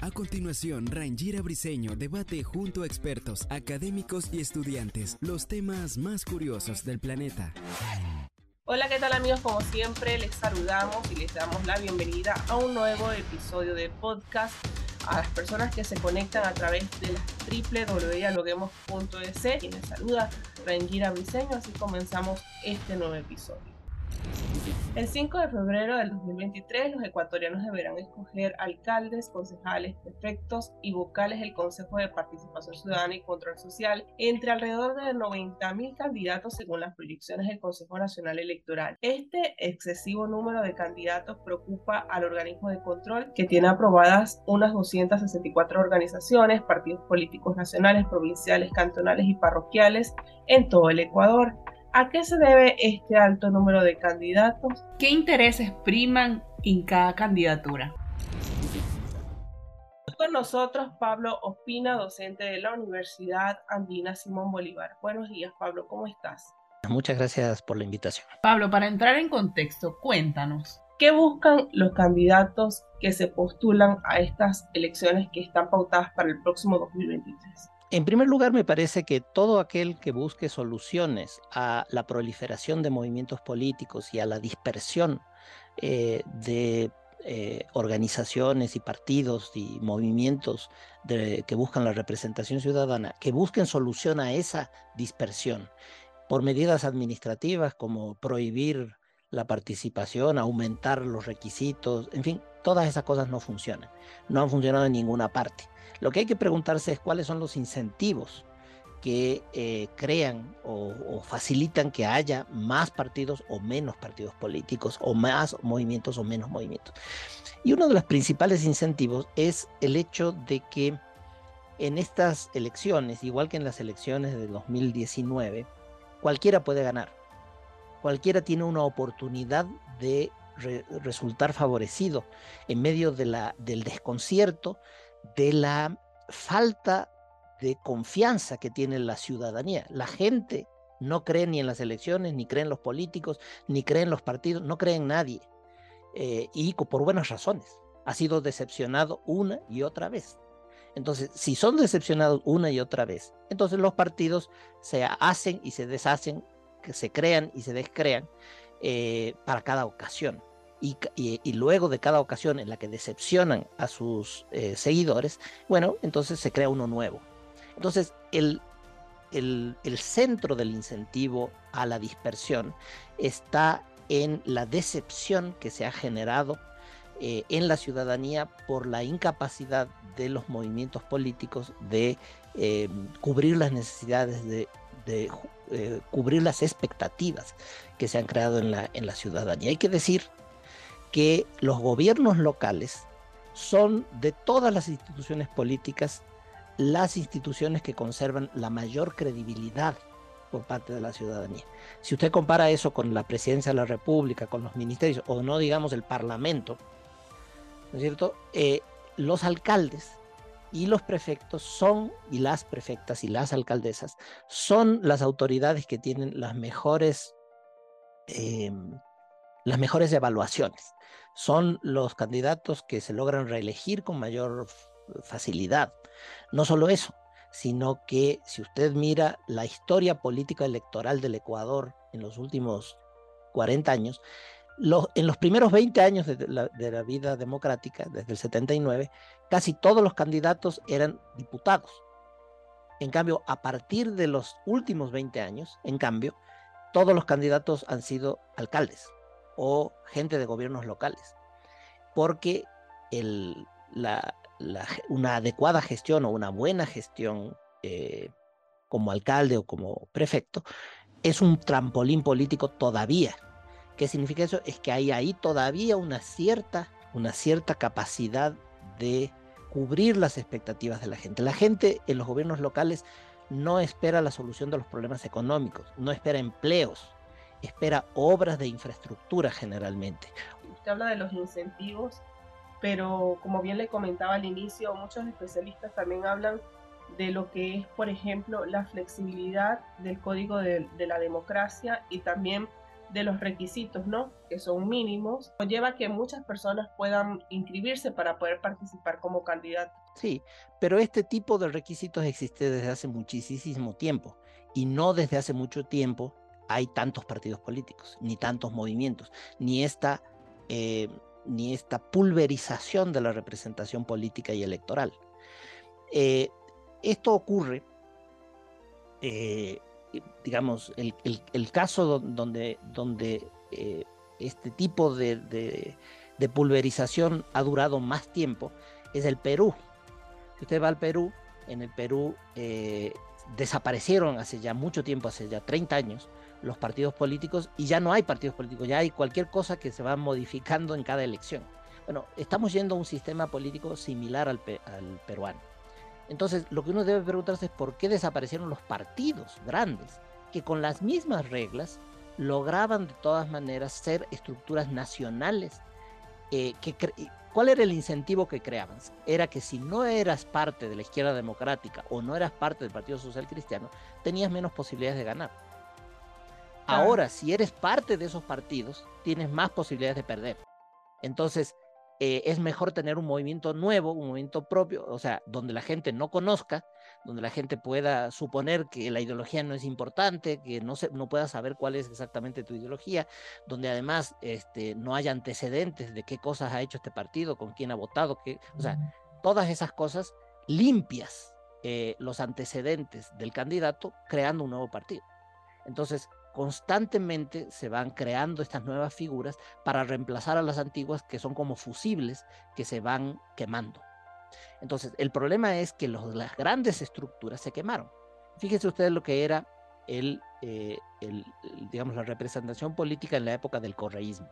A continuación, Rangira Briseño debate junto a expertos, académicos y estudiantes los temas más curiosos del planeta. Hola, ¿qué tal amigos? Como siempre, les saludamos y les damos la bienvenida a un nuevo episodio de podcast a las personas que se conectan a través de la www.dialoguemos.es. Y les saluda Rangira Briseño, así comenzamos este nuevo episodio. El 5 de febrero del 2023, los ecuatorianos deberán escoger alcaldes, concejales, prefectos y vocales del Consejo de Participación Ciudadana y Control Social entre alrededor de 90.000 candidatos según las proyecciones del Consejo Nacional Electoral. Este excesivo número de candidatos preocupa al organismo de control que tiene aprobadas unas 264 organizaciones, partidos políticos nacionales, provinciales, cantonales y parroquiales en todo el Ecuador. ¿A qué se debe este alto número de candidatos? ¿Qué intereses priman en cada candidatura? Con nosotros Pablo Ospina, docente de la Universidad Andina Simón Bolívar. Buenos días, Pablo, ¿cómo estás? Muchas gracias por la invitación. Pablo, para entrar en contexto, cuéntanos. ¿Qué buscan los candidatos que se postulan a estas elecciones que están pautadas para el próximo 2023? En primer lugar, me parece que todo aquel que busque soluciones a la proliferación de movimientos políticos y a la dispersión eh, de eh, organizaciones y partidos y movimientos que buscan la representación ciudadana, que busquen solución a esa dispersión por medidas administrativas como prohibir la participación, aumentar los requisitos, en fin, todas esas cosas no funcionan, no han funcionado en ninguna parte. Lo que hay que preguntarse es cuáles son los incentivos que eh, crean o, facilitan que haya más partidos o menos partidos políticos, o más movimientos o menos movimientos. Y uno de los principales incentivos es el hecho de que en estas elecciones, igual que en las elecciones de 2019, cualquiera puede ganar. Cualquiera tiene una oportunidad de resultar favorecido en medio del desconcierto, de la falta de confianza que tiene la ciudadanía. La gente no cree ni en las elecciones, ni cree en los políticos, ni cree en los partidos, no cree en nadie. Eh, y por buenas razones. Ha sido decepcionado una y otra vez. Entonces, si son decepcionados una y otra vez, entonces los partidos se hacen y se deshacen, que se crean y se descrean eh, para cada ocasión y, luego de cada ocasión en la que decepcionan a sus eh, seguidores, bueno, entonces se crea uno nuevo. Entonces, el, el, centro del incentivo a la dispersión está en la decepción que se ha generado eh, en la ciudadanía por la incapacidad de los movimientos políticos de cubrir las necesidades de, cubrir las expectativas que se han creado en la, en la ciudadanía. Hay que decir que los gobiernos locales son de todas las instituciones políticas las instituciones que conservan la mayor credibilidad por parte de la ciudadanía. Si usted compara eso con la presidencia de la República, con los ministerios, o no digamos el Parlamento, ¿no es cierto? Eh, los alcaldes y los prefectos son, y las prefectas y las alcaldesas, son las autoridades que tienen las mejores, em, las mejores evaluaciones son los candidatos que se logran reelegir con mayor facilidad. No solo eso, sino que si usted mira la historia política electoral del Ecuador en los últimos 40 años, en los primeros 20 años de la, vida democrática, desde el 79, casi todos los candidatos eran diputados. En cambio, a partir de los últimos 20 años, en cambio, todos los candidatos han sido alcaldes o gente de gobiernos locales, porque una adecuada gestión o una buena gestión eh, como alcalde o como prefecto es un trampolín político todavía. ¿Qué significa eso? Es que hay ahí todavía una cierta una cierta capacidad de cubrir las expectativas de la gente. La gente en los gobiernos locales no espera la solución de los problemas económicos, no espera empleos, espera obras de infraestructura generalmente. Usted habla de los incentivos, pero como bien le comentaba al inicio, muchos especialistas también hablan de lo que es, por ejemplo, la flexibilidad del código de, la democracia y también de los requisitos, ¿no? Que son mínimos, lleva que muchas personas puedan inscribirse para poder participar como candidato. Sí, pero este tipo de requisitos existe desde hace muchísimo tiempo y no desde hace mucho tiempo hay tantos partidos políticos, ni tantos movimientos, ni esta, eh, ni esta pulverización de la representación política y electoral. Eh, esto ocurre, eh, digamos, el, caso donde, donde este tipo de, de pulverización ha durado más tiempo es el Perú. Si usted va al Perú, en el Perú eh, desaparecieron hace ya mucho tiempo, hace ya 30 años, los partidos políticos y ya no hay partidos políticos, ya hay cualquier cosa que se va modificando en cada elección. Bueno, estamos yendo a un sistema político similar al, al peruano. Entonces, lo que uno debe preguntarse es por qué desaparecieron los partidos grandes, que con las mismas reglas lograban de todas maneras ser estructuras nacionales eh, que ¿Cuál era el incentivo que creaban? Era que si no eras parte de la izquierda democrática o no eras parte del Partido Social Cristiano, tenías menos posibilidades de ganar. Ahora, si eres parte de esos partidos, tienes más posibilidades de perder. Entonces, eh, es mejor tener un movimiento nuevo, un movimiento propio, o sea, donde la gente no conozca, donde la gente pueda suponer que la ideología no es importante, que no, se, no pueda saber cuál es exactamente tu ideología, donde además este, no haya antecedentes de qué cosas ha hecho este partido, con quién ha votado, qué, o sea, todas esas cosas limpias eh, los antecedentes del candidato creando un nuevo partido. Entonces, constantemente se van creando estas nuevas figuras para reemplazar a las antiguas que son como fusibles que se van quemando. Entonces, el problema es que las grandes estructuras se quemaron. Fíjense ustedes lo que era el, eh, digamos, la representación política en la época del correísmo.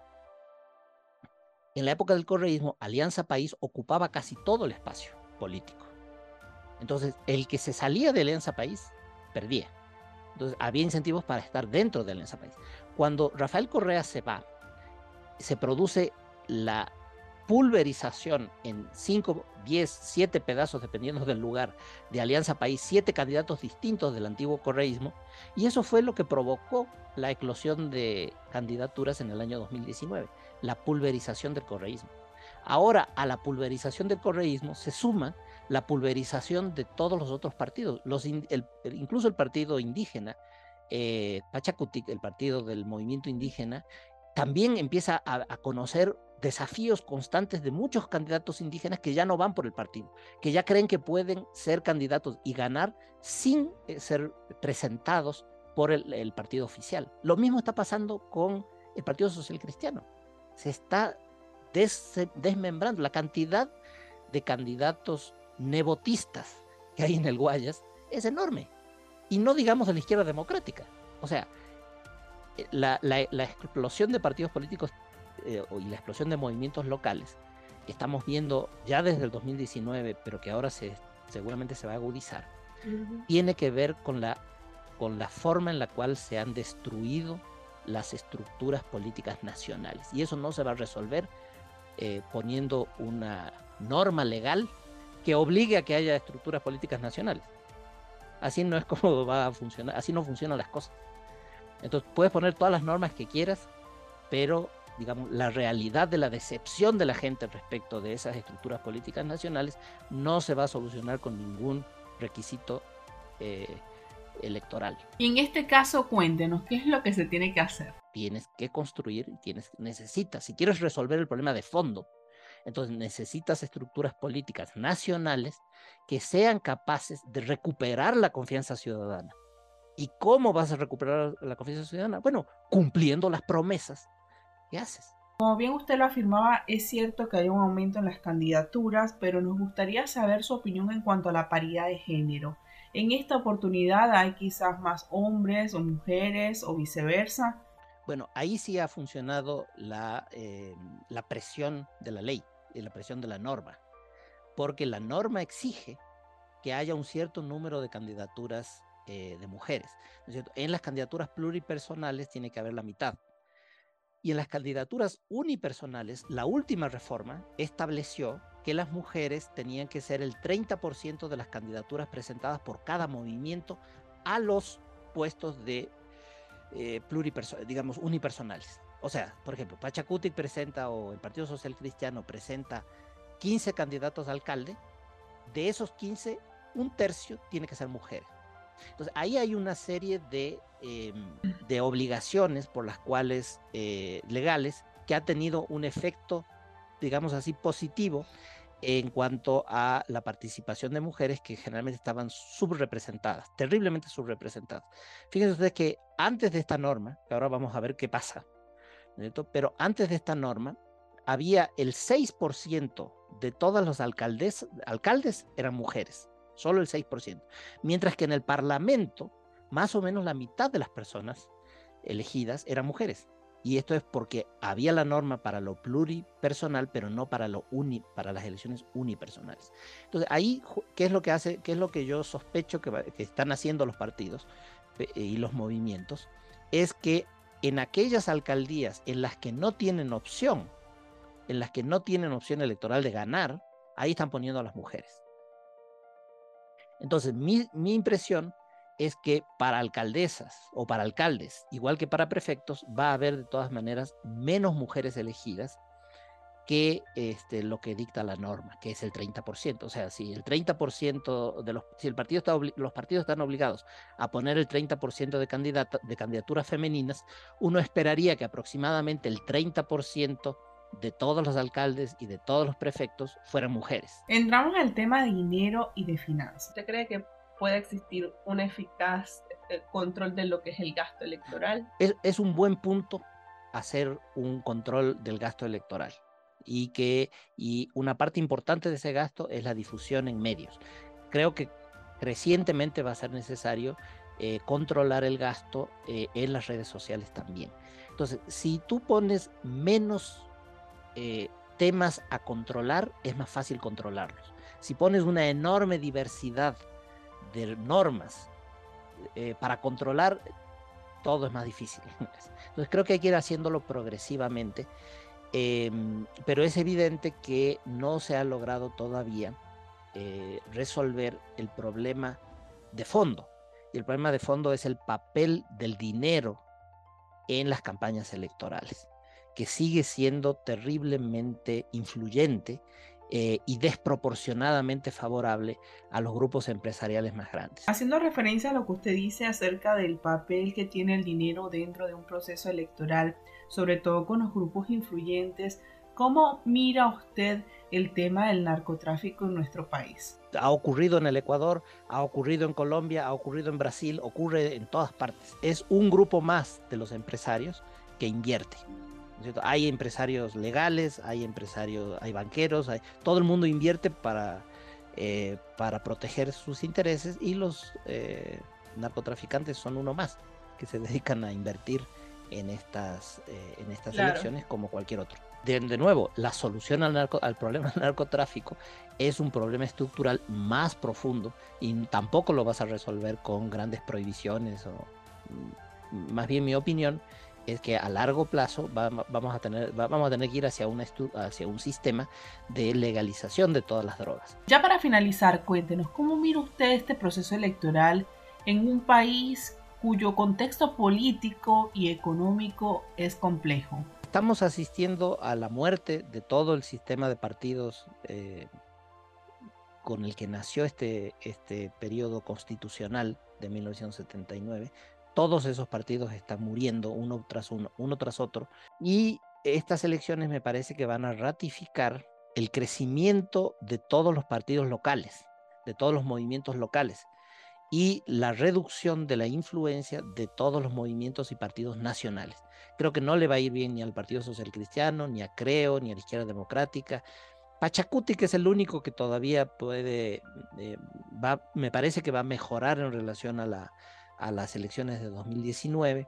En la época del correísmo, Alianza País ocupaba casi todo el espacio político. Entonces, el que se salía de Alianza País perdía. Entonces, había incentivos para estar dentro de Alianza País. Cuando Rafael Correa se va, se produce la pulverización en 5, 10, 7 pedazos, dependiendo del lugar, de Alianza País, siete candidatos distintos del antiguo correísmo, y eso fue lo que provocó la eclosión de candidaturas en el año 2019, la pulverización del correísmo. Ahora a la pulverización del correísmo se suma la pulverización de todos los otros partidos, incluso el partido indígena, eh, Pachacutic, el partido del movimiento indígena, también empieza a, conocer desafíos constantes de muchos candidatos indígenas que ya no van por el partido, que ya creen que pueden ser candidatos y ganar sin eh, ser presentados por el, partido oficial. Lo mismo está pasando con el Partido Social Cristiano. Se está desmembrando la cantidad de candidatos nebotistas que hay en el Guayas es enorme. Y no digamos de la izquierda democrática. O sea, eh, la, explosión de partidos políticos eh, y la explosión de movimientos locales que estamos viendo ya desde el 2019, pero que ahora se, seguramente se va a agudizar, tiene que ver con la, con la forma en la cual se han destruido las estructuras políticas nacionales. Y eso no se va a resolver eh, poniendo una norma legal que obligue a que haya estructuras políticas nacionales. Así no es como va a funcionar, así no funcionan las cosas. Entonces puedes poner todas las normas que quieras, pero digamos, la realidad de la decepción de la gente respecto de esas estructuras políticas nacionales no se va a solucionar con ningún requisito eh, electoral. Y en este caso, cuéntenos, ¿qué es lo que se tiene que hacer? Tienes que construir, tienes, necesitas, si quieres resolver el problema de fondo, entonces necesitas estructuras políticas nacionales que sean capaces de recuperar la confianza ciudadana. ¿Y cómo vas a recuperar la confianza ciudadana? Bueno, cumpliendo las promesas que haces. Como bien usted lo afirmaba, es cierto que hay un aumento en las candidaturas, pero nos gustaría saber su opinión en cuanto a la paridad de género. En esta oportunidad hay quizás más hombres o mujeres o viceversa. Bueno, ahí sí ha funcionado la, eh, la presión de la ley la presión de la norma, porque la norma exige que haya un cierto número de candidaturas eh, de mujeres. En las candidaturas pluripersonales tiene que haber la mitad. Y en las candidaturas unipersonales, la última reforma estableció que las mujeres tenían que ser el 30% de las candidaturas presentadas por cada movimiento a los puestos de eh, digamos, unipersonales. O sea, por ejemplo, Pachacuti presenta o el Partido Social Cristiano presenta 15 candidatos a alcalde, de esos 15, un tercio tiene que ser mujeres. Entonces, ahí hay una serie de, em, de obligaciones por las cuales, eh, legales, que ha tenido un efecto, digamos así, positivo en cuanto a la participación de mujeres que generalmente estaban subrepresentadas, terriblemente subrepresentadas. Fíjense ustedes que antes de esta norma, que ahora vamos a ver qué pasa, pero antes de esta norma, había el 6% de todos los alcaldes, alcaldes eran mujeres solo el 6%, mientras que en el Parlamento más o menos la mitad de las personas elegidas eran mujeres. Y esto es porque había la norma para lo pluripersonal, pero no para lo uni, para las elecciones unipersonales. Entonces, ahí, ¿qué es lo que hace? ¿Qué es lo que yo sospecho que, que están haciendo los partidos y los movimientos? Es que en aquellas alcaldías en las que no tienen opción, en las que no tienen opción electoral de ganar, ahí están poniendo a las mujeres. Entonces, mi, impresión es que para alcaldesas o para alcaldes, igual que para prefectos, va a haber de todas maneras menos mujeres elegidas que este, lo que dicta la norma, que es el 30%. O sea, si el 30% de los, si el partido está, los partidos están obligados a poner el 30% de, de candidaturas femeninas, uno esperaría que aproximadamente el 30% de todos los alcaldes y de todos los prefectos fueran mujeres. Entramos al tema de dinero y de finanzas. ¿Usted cree que puede existir un eficaz eh, control de lo que es el gasto electoral? Es, un buen punto hacer un control del gasto electoral y que y una parte importante de ese gasto es la difusión en medios. Creo que crecientemente va a ser necesario eh, controlar el gasto eh, en las redes sociales también. Entonces, si tú pones menos eh, temas a controlar, es más fácil controlarlos. Si pones una enorme diversidad de normas para controlar, todo es más difícil. Entonces creo que hay que ir haciéndolo progresivamente, em, pero es evidente que no se ha logrado todavía eh, resolver el problema de fondo. Y el problema de fondo es el papel del dinero en las campañas electorales que sigue siendo terriblemente influyente eh, y desproporcionadamente favorable a los grupos empresariales más grandes. Haciendo referencia a lo que usted dice acerca del papel que tiene el dinero dentro de un proceso electoral, sobre todo con los grupos influyentes, ¿cómo mira usted el tema del narcotráfico en nuestro país? Ha ocurrido en el Ecuador, ha ocurrido en Colombia, ha ocurrido en Brasil, ocurre en todas partes. Es un grupo más de los empresarios que invierte. Hay empresarios legales, hay empresarios, hay banqueros, todo el mundo invierte para, eh, para proteger sus intereses y los eh, narcotraficantes son uno más que se dedican a invertir en estas, eh, en estas elecciones como cualquier otro. De, nuevo, la solución al, narco, al problema del narcotráfico es un problema estructural más profundo y tampoco lo vas a resolver con grandes prohibiciones o mm, más bien mi opinión es que a largo plazo vamos a tener, vamos a tener que ir hacia, hacia un sistema de legalización de todas las drogas. Ya para finalizar, cuéntenos, ¿cómo mira usted este proceso electoral en un país cuyo contexto político y económico es complejo? Estamos asistiendo a la muerte de todo el sistema de partidos eh, con el que nació este, este periodo constitucional de 1979 todos esos partidos están muriendo uno tras uno, uno tras otro. Y estas elecciones me parece que van a ratificar el crecimiento de todos los partidos locales, de todos los movimientos locales y la reducción de la influencia de todos los movimientos y partidos nacionales. Creo que no le va a ir bien ni al Partido Social Cristiano, ni a Creo, ni a la Izquierda Democrática. Pachacuti, que es el único que todavía puede, eh, va, me parece que va a mejorar en relación a la, a las elecciones de 2019.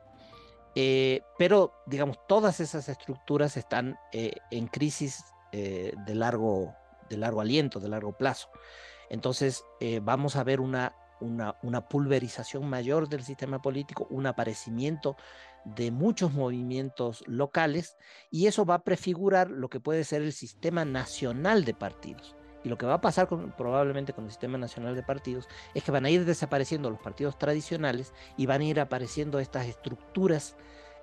Eh, pero, digamos, todas esas estructuras están eh, en crisis de, largo, de largo aliento, de largo plazo. Entonces, vamos a ver una, una, una, pulverización mayor del sistema político, un aparecimiento de muchos movimientos locales y eso va a prefigurar lo que puede ser el sistema nacional de partidos. Y lo que va a pasar probablemente con el sistema nacional de partidos es que van a ir desapareciendo los partidos tradicionales y van a ir apareciendo estas estructuras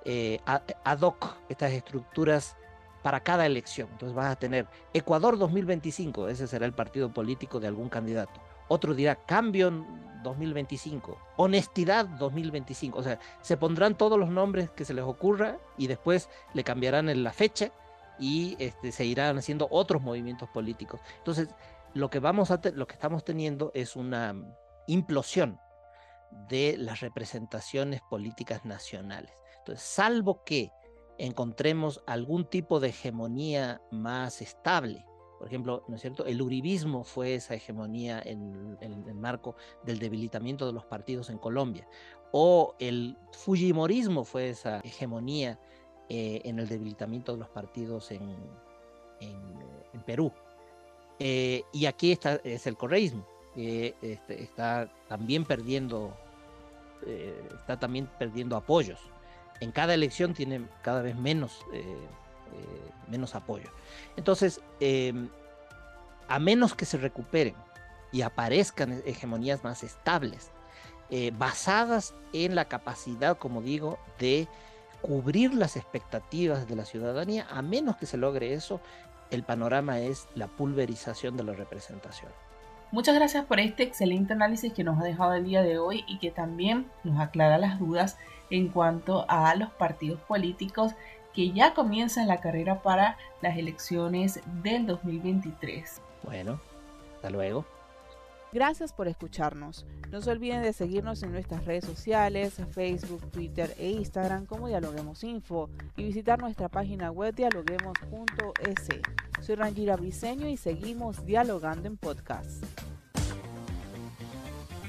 eh, ad hoc, estas estructuras para cada elección. Entonces vas a tener Ecuador 2025, ese será el partido político de algún candidato. Otro dirá Cambio 2025, Honestidad 2025. O sea, se pondrán todos los nombres que se les ocurra y después le cambiarán en la fecha y este, se irán haciendo otros movimientos políticos. Entonces, lo que, vamos a lo que estamos teniendo es una implosión de las representaciones políticas nacionales. Entonces, salvo que encontremos algún tipo de hegemonía más estable, por ejemplo, ¿no es cierto? El uribismo fue esa hegemonía en, el marco del debilitamiento de los partidos en Colombia, o el fujimorismo fue esa hegemonía eh, en el debilitamiento de los partidos en, Perú. Eh, y aquí está, es el correísmo, que este, está también perdiendo, eh, está también perdiendo apoyos. En cada elección tiene cada vez menos, menos apoyo. Entonces, em, a menos que se recuperen y aparezcan hegemonías más estables, basadas en la capacidad, como digo, de cubrir las expectativas de la ciudadanía, a menos que se logre eso, el panorama es la pulverización de la representación. Muchas gracias por este excelente análisis que nos ha dejado el día de hoy y que también nos aclara las dudas en cuanto a los partidos políticos que ya comienzan la carrera para las elecciones del 2023. Bueno, hasta luego. Gracias por escucharnos. No se olviden de seguirnos en nuestras redes sociales, Facebook, Twitter e Instagram como Dialoguemos Info y visitar nuestra página web dialoguemos.es. Soy Rangira Briseño y seguimos dialogando en podcast.